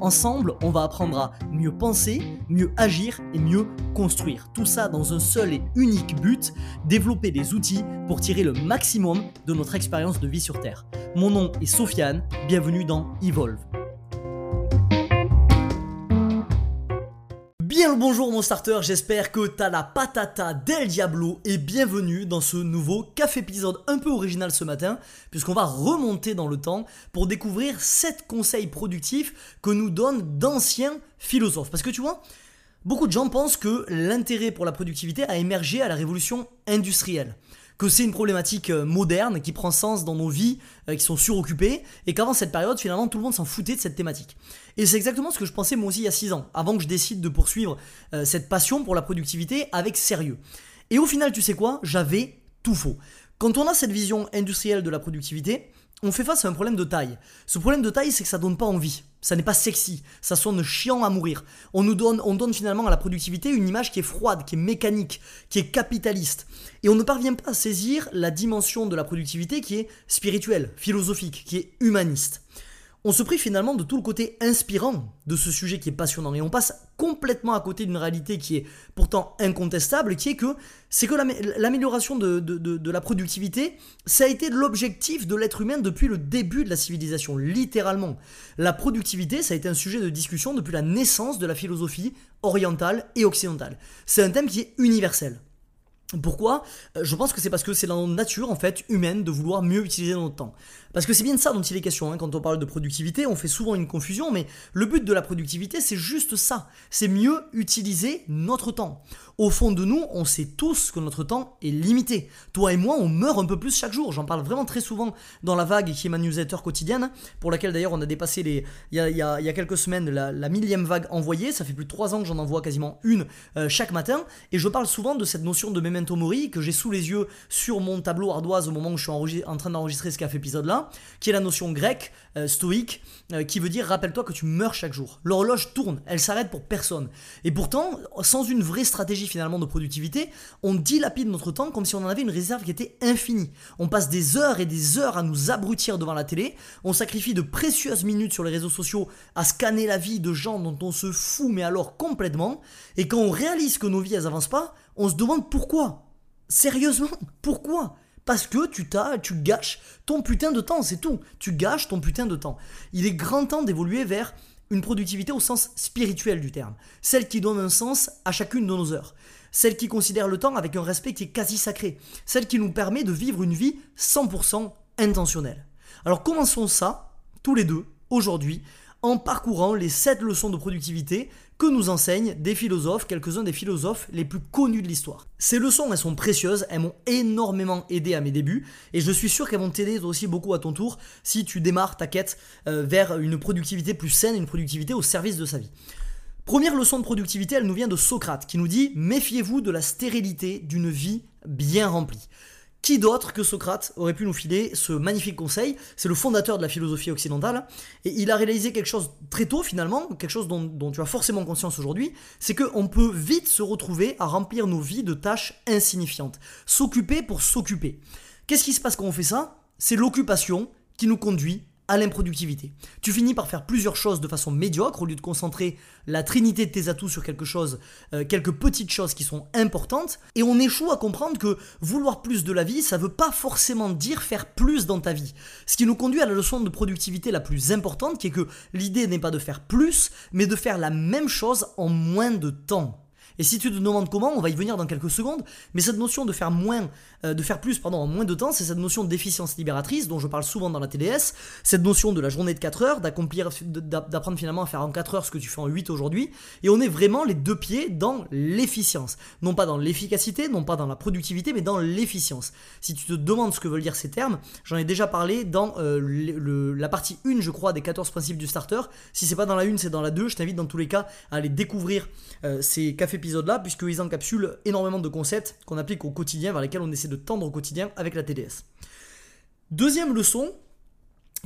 Ensemble, on va apprendre à mieux penser, mieux agir et mieux construire. Tout ça dans un seul et unique but, développer des outils pour tirer le maximum de notre expérience de vie sur Terre. Mon nom est Sofiane, bienvenue dans Evolve. Bonjour mon starter, j'espère que t'as la patata del diablo et bienvenue dans ce nouveau café épisode un peu original ce matin puisqu'on va remonter dans le temps pour découvrir 7 conseils productifs que nous donnent d'anciens philosophes. Parce que tu vois, beaucoup de gens pensent que l'intérêt pour la productivité a émergé à la révolution industrielle que c'est une problématique euh, moderne qui prend sens dans nos vies euh, qui sont suroccupées et qu'avant cette période finalement tout le monde s'en foutait de cette thématique. Et c'est exactement ce que je pensais moi aussi il y a 6 ans, avant que je décide de poursuivre euh, cette passion pour la productivité avec sérieux. Et au final tu sais quoi? J'avais tout faux. Quand on a cette vision industrielle de la productivité, on fait face à un problème de taille. Ce problème de taille, c'est que ça donne pas envie. Ça n'est pas sexy. Ça sonne chiant à mourir. On nous donne, on donne finalement à la productivité une image qui est froide, qui est mécanique, qui est capitaliste. Et on ne parvient pas à saisir la dimension de la productivité qui est spirituelle, philosophique, qui est humaniste on se prive finalement de tout le côté inspirant de ce sujet qui est passionnant et on passe complètement à côté d'une réalité qui est pourtant incontestable, qui est que c'est que l'amélioration de, de, la productivité, ça a été l'objectif de l'être humain depuis le début de la civilisation, littéralement. La productivité, ça a été un sujet de discussion depuis la naissance de la philosophie orientale et occidentale. C'est un thème qui est universel. Pourquoi? Euh, Je pense que c'est parce que c'est dans notre nature en fait humaine de vouloir mieux utiliser notre temps. Parce que c'est bien de ça dont il est question. Hein. Quand on parle de productivité, on fait souvent une confusion, mais le but de la productivité, c'est juste ça. C'est mieux utiliser notre temps. Au fond de nous, on sait tous que notre temps est limité. Toi et moi, on meurt un peu plus chaque jour. J'en parle vraiment très souvent dans la vague qui est ma newsletter quotidienne, pour laquelle d'ailleurs on a dépassé les, il y a, quelques semaines la, millième vague envoyée. Ça fait plus de trois ans que j'en envoie quasiment une euh, chaque matin. Et je parle souvent de cette notion de memento mori que j'ai sous les yeux sur mon tableau ardoise au moment où je suis en train d'enregistrer ce café qui est la notion grecque, euh, stoïque, euh, qui veut dire rappelle-toi que tu meurs chaque jour. L'horloge tourne, elle s'arrête pour personne. Et pourtant, sans une vraie stratégie finalement de productivité, on dilapide notre temps comme si on en avait une réserve qui était infinie. On passe des heures et des heures à nous abrutir devant la télé, on sacrifie de précieuses minutes sur les réseaux sociaux à scanner la vie de gens dont on se fout mais alors complètement, et quand on réalise que nos vies elles avancent pas, on se demande pourquoi. Sérieusement, pourquoi parce que tu t'as, tu gâches ton putain de temps, c'est tout. Tu gâches ton putain de temps. Il est grand temps d'évoluer vers une productivité au sens spirituel du terme, celle qui donne un sens à chacune de nos heures, celle qui considère le temps avec un respect qui est quasi sacré, celle qui nous permet de vivre une vie 100% intentionnelle. Alors commençons ça, tous les deux, aujourd'hui, en parcourant les 7 leçons de productivité que nous enseignent des philosophes, quelques-uns des philosophes les plus connus de l'histoire. Ces leçons, elles sont précieuses, elles m'ont énormément aidé à mes débuts, et je suis sûr qu'elles vont t'aider aussi beaucoup à ton tour si tu démarres ta quête euh, vers une productivité plus saine, une productivité au service de sa vie. Première leçon de productivité, elle nous vient de Socrate, qui nous dit Méfiez-vous de la stérilité d'une vie bien remplie. Qui d'autre que Socrate aurait pu nous filer ce magnifique conseil? C'est le fondateur de la philosophie occidentale, et il a réalisé quelque chose très tôt finalement, quelque chose dont, tu as forcément conscience aujourd'hui, c'est qu'on peut vite se retrouver à remplir nos vies de tâches insignifiantes. S'occuper pour s'occuper. Qu'est-ce qui se passe quand on fait ça? C'est l'occupation qui nous conduit à l'improductivité. Tu finis par faire plusieurs choses de façon médiocre au lieu de concentrer la trinité de tes atouts sur quelque chose, euh, quelques petites choses qui sont importantes, et on échoue à comprendre que vouloir plus de la vie, ça veut pas forcément dire faire plus dans ta vie. Ce qui nous conduit à la leçon de productivité la plus importante, qui est que l'idée n'est pas de faire plus, mais de faire la même chose en moins de temps. Et si tu te demandes comment, on va y venir dans quelques secondes, mais cette notion de faire moins, euh, de faire plus pardon, en moins de temps, c'est cette notion d'efficience libératrice dont je parle souvent dans la TDS, cette notion de la journée de 4 heures, d'accomplir, d'apprendre finalement à faire en 4 heures ce que tu fais en 8 aujourd'hui, et on est vraiment les deux pieds dans l'efficience. Non pas dans l'efficacité, non pas dans la productivité, mais dans l'efficience. Si tu te demandes ce que veulent dire ces termes, j'en ai déjà parlé dans euh, la partie 1, je crois, des 14 principes du starter. Si c'est pas dans la 1, c'est dans la 2, je t'invite dans tous les cas à aller découvrir euh, ces cafés épisodes-là, puisqu'ils encapsulent énormément de concepts qu'on applique au quotidien, vers lesquels on essaie de tendre au quotidien avec la TDS. Deuxième leçon,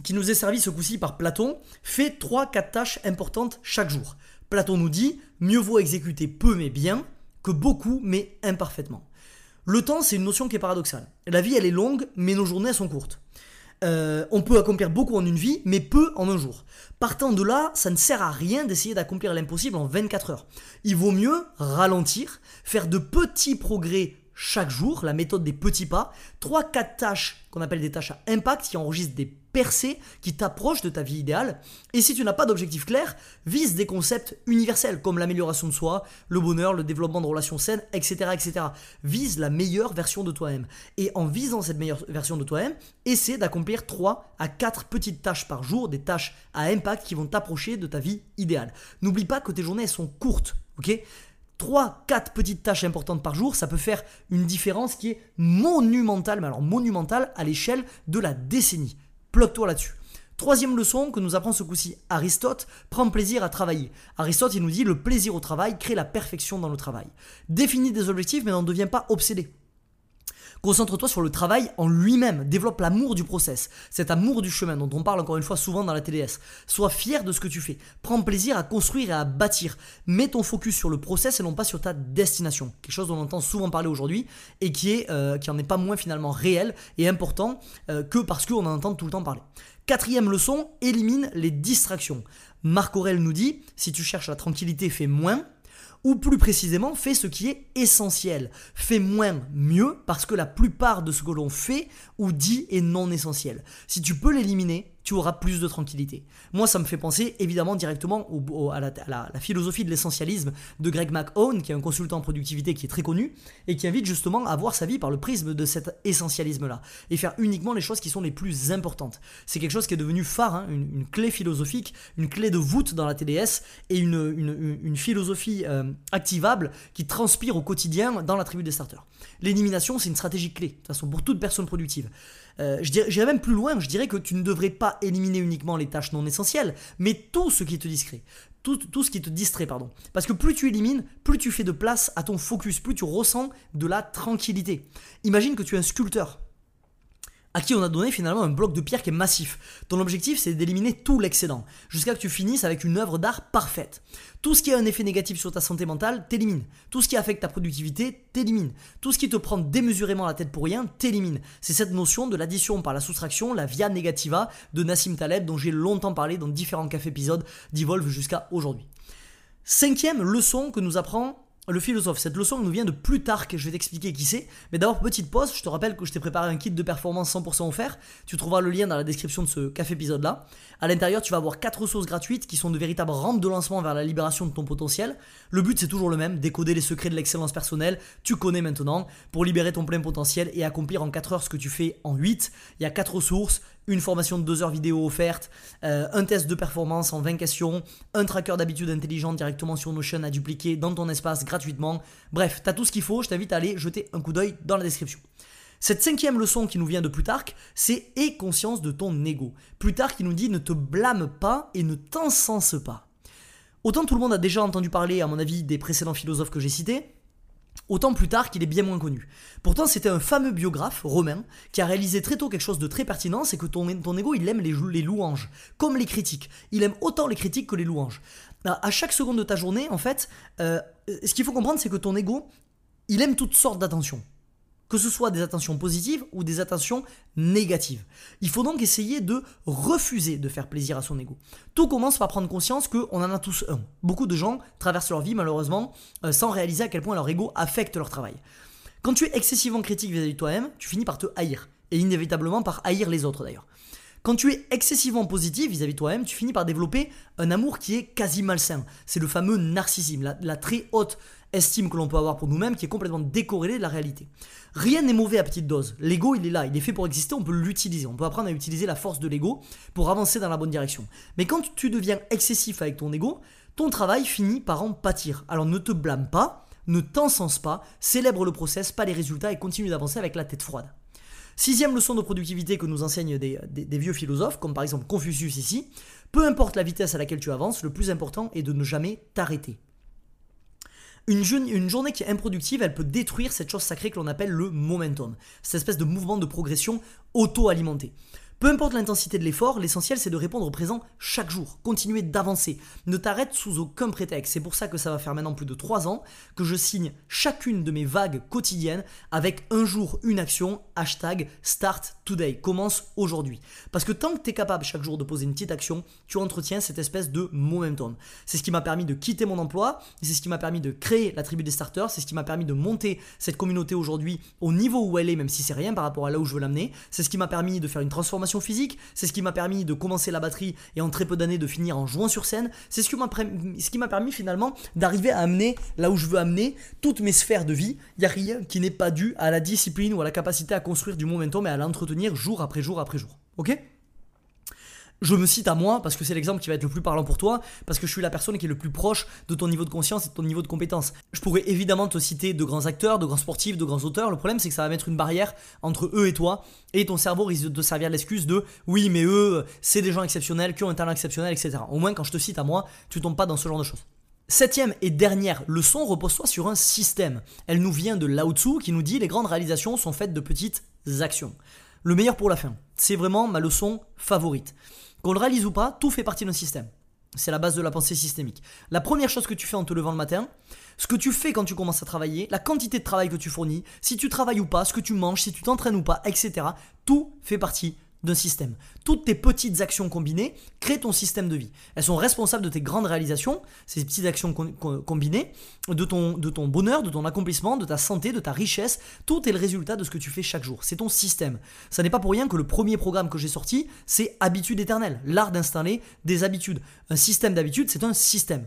qui nous est servie ce coup-ci par Platon, fait 3-4 tâches importantes chaque jour. Platon nous dit, mieux vaut exécuter peu mais bien que beaucoup mais imparfaitement. Le temps, c'est une notion qui est paradoxale. La vie, elle est longue, mais nos journées, sont courtes. Euh, on peut accomplir beaucoup en une vie, mais peu en un jour. Partant de là, ça ne sert à rien d'essayer d'accomplir l'impossible en 24 heures. Il vaut mieux ralentir, faire de petits progrès chaque jour, la méthode des petits pas, 3-4 tâches qu'on appelle des tâches à impact qui enregistrent des percées qui t'approchent de ta vie idéale. Et si tu n'as pas d'objectif clair, vise des concepts universels comme l'amélioration de soi, le bonheur, le développement de relations saines, etc. etc. Vise la meilleure version de toi-même. Et en visant cette meilleure version de toi-même, essaie d'accomplir 3 à 4 petites tâches par jour, des tâches à impact qui vont t'approcher de ta vie idéale. N'oublie pas que tes journées sont courtes, ok? 3, 4 petites tâches importantes par jour, ça peut faire une différence qui est monumentale, mais alors monumentale à l'échelle de la décennie. Ploque-toi là-dessus. Troisième leçon que nous apprend ce coup-ci Aristote, prends plaisir à travailler. Aristote, il nous dit le plaisir au travail crée la perfection dans le travail. Définis des objectifs, mais n'en deviens pas obsédé. Concentre-toi sur le travail en lui-même. Développe l'amour du process, cet amour du chemin dont on parle encore une fois souvent dans la TDS. Sois fier de ce que tu fais. Prends plaisir à construire et à bâtir. Mets ton focus sur le process et non pas sur ta destination. Quelque chose dont on entend souvent parler aujourd'hui et qui, est, euh, qui en est pas moins finalement réel et important euh, que parce qu'on en entend tout le temps parler. Quatrième leçon, élimine les distractions. Marc Aurel nous dit, si tu cherches la tranquillité, fais moins ou plus précisément, fais ce qui est essentiel. Fais moins mieux parce que la plupart de ce que l'on fait ou dit est non essentiel. Si tu peux l'éliminer, tu auras plus de tranquillité. Moi, ça me fait penser évidemment directement à, la, philosophie de l'essentialisme de Greg McHone, qui est un consultant en productivité qui est très connu et qui invite justement à voir sa vie par le prisme de cet essentialisme-là et faire uniquement les choses qui sont les plus importantes. C'est quelque chose qui est devenu phare, hein, une, clé philosophique, une clé de voûte dans la TDS et une, philosophie euh, activable qui transpire au quotidien dans la tribu des starters. L'élimination, c'est une stratégie clé, de toute façon, pour toute personne productive. Euh, J'irais même plus loin, je dirais que tu ne devrais pas éliminer uniquement les tâches non essentielles, mais tout ce qui te distrait. Tout, ce qui te distrait, pardon. Parce que plus tu élimines, plus tu fais de place à ton focus, plus tu ressens de la tranquillité. Imagine que tu es un sculpteur à qui on a donné finalement un bloc de pierre qui est massif. Ton objectif, c'est d'éliminer tout l'excédent, jusqu'à que tu finisses avec une œuvre d'art parfaite. Tout ce qui a un effet négatif sur ta santé mentale, t'élimine. Tout ce qui affecte ta productivité, t'élimine. Tout ce qui te prend démesurément la tête pour rien, t'élimine. C'est cette notion de l'addition par la soustraction, la via negativa de Nassim Taleb, dont j'ai longtemps parlé dans différents cafés épisodes d'Evolve jusqu'à aujourd'hui. Cinquième leçon que nous apprend le philosophe. Cette leçon nous vient de Plutarque, je vais t'expliquer qui c'est. Mais d'abord, petite pause, je te rappelle que je t'ai préparé un kit de performance 100% offert. Tu trouveras le lien dans la description de ce café épisode là. À l'intérieur, tu vas avoir 4 ressources gratuites qui sont de véritables rampes de lancement vers la libération de ton potentiel. Le but, c'est toujours le même, décoder les secrets de l'excellence personnelle. Tu connais maintenant pour libérer ton plein potentiel et accomplir en 4 heures ce que tu fais en 8. Il y a 4 ressources, une formation de 2 heures vidéo offerte, euh, un test de performance en 20 questions, un tracker d'habitude intelligente directement sur Notion à dupliquer dans ton espace gratuitement. Bref, t'as tout ce qu'il faut, je t'invite à aller jeter un coup d'œil dans la description. Cette cinquième leçon qui nous vient de Plutarque, c'est aie conscience de ton ego. Plutarque qui nous dit ne te blâme pas et ne t'encense pas. Autant tout le monde a déjà entendu parler, à mon avis, des précédents philosophes que j'ai cités, Autant plus tard qu'il est bien moins connu. Pourtant, c'était un fameux biographe romain qui a réalisé très tôt quelque chose de très pertinent, c'est que ton, ego, il aime les, louanges, comme les critiques. Il aime autant les critiques que les louanges. À chaque seconde de ta journée, en fait, euh, ce qu'il faut comprendre, c'est que ton ego, il aime toutes sortes d'attention que ce soit des attentions positives ou des attentions négatives. Il faut donc essayer de refuser de faire plaisir à son ego. Tout commence par prendre conscience qu'on en a tous un. Beaucoup de gens traversent leur vie malheureusement euh, sans réaliser à quel point leur ego affecte leur travail. Quand tu es excessivement critique vis-à-vis de toi-même, tu finis par te haïr. Et inévitablement par haïr les autres d'ailleurs. Quand tu es excessivement positif vis-à-vis de toi-même, tu finis par développer un amour qui est quasi malsain. C'est le fameux narcissisme, la très haute estime que l'on peut avoir pour nous-mêmes qui est complètement décorrélée de la réalité. Rien n'est mauvais à petite dose. L'ego, il est là, il est fait pour exister, on peut l'utiliser. On peut apprendre à utiliser la force de l'ego pour avancer dans la bonne direction. Mais quand tu deviens excessif avec ton ego, ton travail finit par en pâtir. Alors ne te blâme pas, ne t'encense pas, célèbre le process, pas les résultats et continue d'avancer avec la tête froide. Sixième leçon de productivité que nous enseignent des, des, vieux philosophes, comme par exemple Confucius ici, peu importe la vitesse à laquelle tu avances, le plus important est de ne jamais t'arrêter. Une, journée qui est improductive, elle peut détruire cette chose sacrée que l'on appelle le momentum, cette espèce de mouvement de progression auto-alimenté. Peu importe l'intensité de l'effort, l'essentiel c'est de répondre au présent chaque jour, continuer d'avancer. Ne t'arrête sous aucun prétexte. C'est pour ça que ça va faire maintenant plus de 3 ans que je signe chacune de mes vagues quotidiennes avec un jour, une action, hashtag start today, commence aujourd'hui. Parce que tant que tu es capable chaque jour de poser une petite action, tu entretiens cette espèce de momentum. C'est ce qui m'a permis de quitter mon emploi, c'est ce qui m'a permis de créer la tribu des starters, c'est ce qui m'a permis de monter cette communauté aujourd'hui au niveau où elle est, même si c'est rien par rapport à là où je veux l'amener. C'est ce qui m'a permis de faire une transformation physique, c'est ce qui m'a permis de commencer la batterie et en très peu d'années de finir en jouant sur scène, c'est ce qui m'a permis finalement d'arriver à amener là où je veux amener toutes mes sphères de vie. Il n'y a rien qui n'est pas dû à la discipline ou à la capacité à construire du momentum et à l'entretenir jour après jour après jour. Ok? Je me cite à moi parce que c'est l'exemple qui va être le plus parlant pour toi, parce que je suis la personne qui est le plus proche de ton niveau de conscience et de ton niveau de compétence. Je pourrais évidemment te citer de grands acteurs, de grands sportifs, de grands auteurs. Le problème, c'est que ça va mettre une barrière entre eux et toi, et ton cerveau risque de te servir l'excuse de oui, mais eux, c'est des gens exceptionnels, qui ont un talent exceptionnel, etc. Au moins, quand je te cite à moi, tu tombes pas dans ce genre de choses. Septième et dernière leçon, repose-toi sur un système. Elle nous vient de Lao Tzu qui nous dit les grandes réalisations sont faites de petites actions. Le meilleur pour la fin. C'est vraiment ma leçon favorite. Qu'on le réalise ou pas, tout fait partie d'un système. C'est la base de la pensée systémique. La première chose que tu fais en te levant le matin, ce que tu fais quand tu commences à travailler, la quantité de travail que tu fournis, si tu travailles ou pas, ce que tu manges, si tu t'entraînes ou pas, etc. Tout fait partie d'un système. Toutes tes petites actions combinées créent ton système de vie. Elles sont responsables de tes grandes réalisations, ces petites actions combinées, de ton, de ton bonheur, de ton accomplissement, de ta santé, de ta richesse. Tout est le résultat de ce que tu fais chaque jour. C'est ton système. Ça n'est pas pour rien que le premier programme que j'ai sorti, c'est Habitude éternelle, l'art d'installer des habitudes. Un système d'habitude, c'est un système.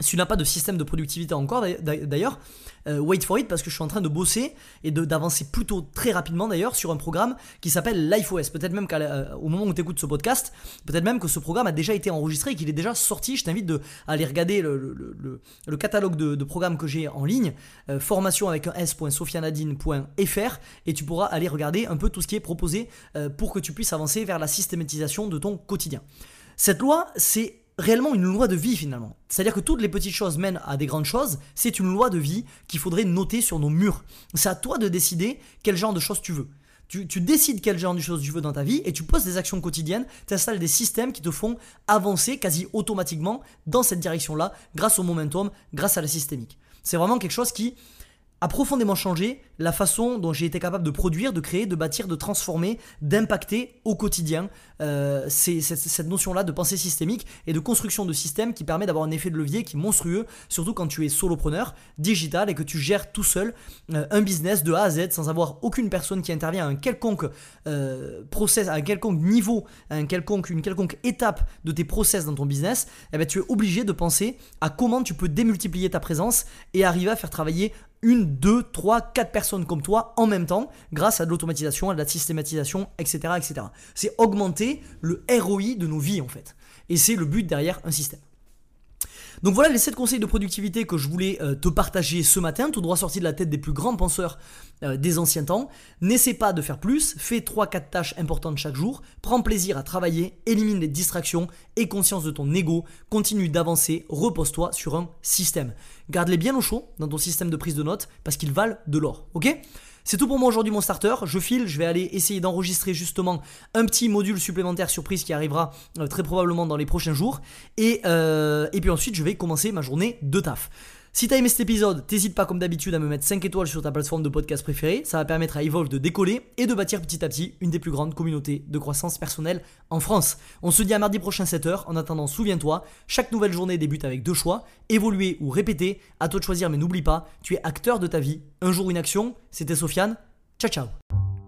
Si tu n'as pas de système de productivité encore, d'ailleurs, euh, wait for it parce que je suis en train de bosser et d'avancer plutôt très rapidement d'ailleurs sur un programme qui s'appelle LifeOS. Peut-être même qu'au euh, moment où tu écoutes ce podcast, peut-être même que ce programme a déjà été enregistré et qu'il est déjà sorti. Je t'invite à aller regarder le, catalogue de, programmes que j'ai en ligne, euh, formation avec un s.sofianadine.fr et tu pourras aller regarder un peu tout ce qui est proposé pour que tu puisses avancer vers la systématisation de ton quotidien. Cette loi, c'est réellement une loi de vie finalement. C'est-à-dire que toutes les petites choses mènent à des grandes choses, c'est une loi de vie qu'il faudrait noter sur nos murs. C'est à toi de décider quel genre de choses tu veux. Tu, décides quel genre de choses tu veux dans ta vie et tu poses des actions quotidiennes, tu installes des systèmes qui te font avancer quasi automatiquement dans cette direction-là grâce au momentum, grâce à la systémique. C'est vraiment quelque chose qui a profondément changé la façon dont j'ai été capable de produire, de créer, de bâtir, de transformer, d'impacter au quotidien euh, c'est, cette, notion-là de pensée systémique et de construction de système qui permet d'avoir un effet de levier qui est monstrueux, surtout quand tu es solopreneur, digital et que tu gères tout seul euh, un business de A à Z sans avoir aucune personne qui intervient à un quelconque euh, process, à un quelconque niveau, à quelconque, une quelconque étape de tes process dans ton business, eh ben, tu es obligé de penser à comment tu peux démultiplier ta présence et arriver à faire travailler une, deux, trois, quatre personnes comme toi en même temps grâce à de l'automatisation, à de la systématisation, etc. etc. C'est augmenter le ROI de nos vies en fait. Et c'est le but derrière un système. Donc voilà les 7 conseils de productivité que je voulais euh, te partager ce matin, tout droit sorti de la tête des plus grands penseurs euh, des anciens temps. N'essaie pas de faire plus, fais 3-4 tâches importantes chaque jour, prends plaisir à travailler, élimine les distractions, aie conscience de ton ego, continue d'avancer, repose-toi sur un système. Garde-les bien au chaud dans ton système de prise de notes parce qu'ils valent de l'or, ok? C'est tout pour moi aujourd'hui mon starter. Je file, je vais aller essayer d'enregistrer justement un petit module supplémentaire surprise qui arrivera euh, très probablement dans les prochains jours. Euh, et puis ensuite je vais commencer ma journée de taf. Si t'as aimé cet épisode, t'hésites pas comme d'habitude à me mettre 5 étoiles sur ta plateforme de podcast préférée, ça va permettre à Evolve de décoller et de bâtir petit à petit une des plus grandes communautés de croissance personnelle en France. On se dit à mardi prochain 7h, en attendant souviens-toi, chaque nouvelle journée débute avec deux choix, évoluer ou répéter, à toi de choisir mais n'oublie pas, tu es acteur de ta vie, un jour une action, c'était Sofiane, ciao ciao